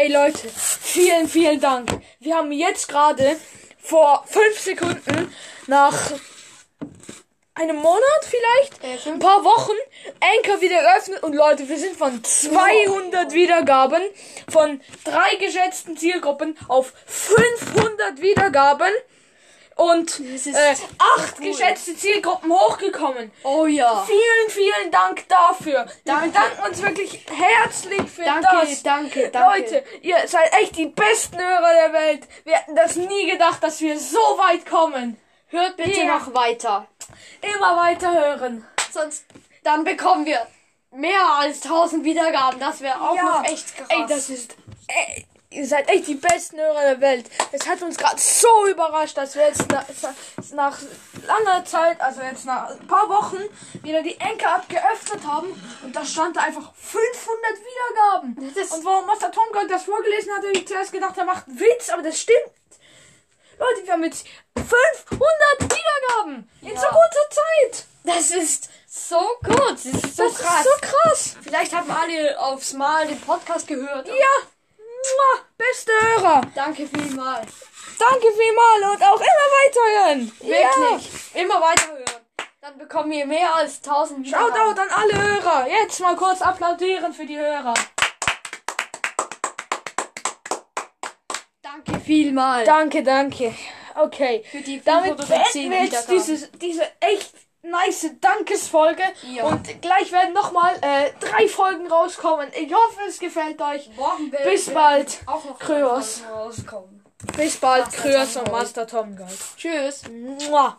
Ey Leute, vielen, vielen Dank. Wir haben jetzt gerade vor fünf Sekunden nach einem Monat vielleicht, ein paar Wochen, Anchor wieder geöffnet. Und Leute, wir sind von 200 Wiedergaben, von drei geschätzten Zielgruppen auf 500 Wiedergaben und äh, acht cool. geschätzte Zielgruppen hochgekommen. Oh ja. Vielen, vielen Dank dafür. Wir Danke. bedanken uns wirklich herzlich für Danke, das. danke, danke. Leute, ihr seid echt die besten Hörer der Welt. Wir hätten das nie gedacht, dass wir so weit kommen. Hört bitte Ja. noch weiter. Immer weiter hören. Sonst, dann bekommen wir mehr als 1000 Wiedergaben. Das wäre auch noch echt krass. Ey, das ist. Ey, ihr seid echt die besten Hörer der Welt. Es hat uns gerade so überrascht, dass wir jetzt nach, nach langer Zeit, also jetzt nach ein paar Wochen, wieder die Anchor-App geöffnet haben und da stand da einfach 500 Wiedergaben. Das und wo Master Tom Gold das vorgelesen hat, habe ich zuerst gedacht, er macht einen Witz, aber das stimmt. Leute, wir haben jetzt 500 Wiedergaben in so kurzer Zeit. das ist so gut. Das ist so Das krass. ist so krass. Vielleicht haben alle aufs Mal den Podcast gehört. Ja, Mua, beste Hörer. Danke vielmals. Danke vielmals und auch immer weiterhören. Wirklich. Immer weiterhören. Dann bekommen wir mehr als 1000 Ja. Wiedergaben. Shoutout an alle Hörer. Jetzt mal kurz applaudieren für die Hörer. Danke vielmals. Danke, danke. Okay. Für die Damit 510 beenden wir jetzt Wiedergaben. diese, diese echt nice Dankesfolge. Ja. Und gleich werden nochmal äh, drei Folgen rauskommen. Ich hoffe, es gefällt euch. Morgen Bis bald. Auch noch Kryos. Bis bald, Kryos und. Master Tom Gold. Tschüss. Mua.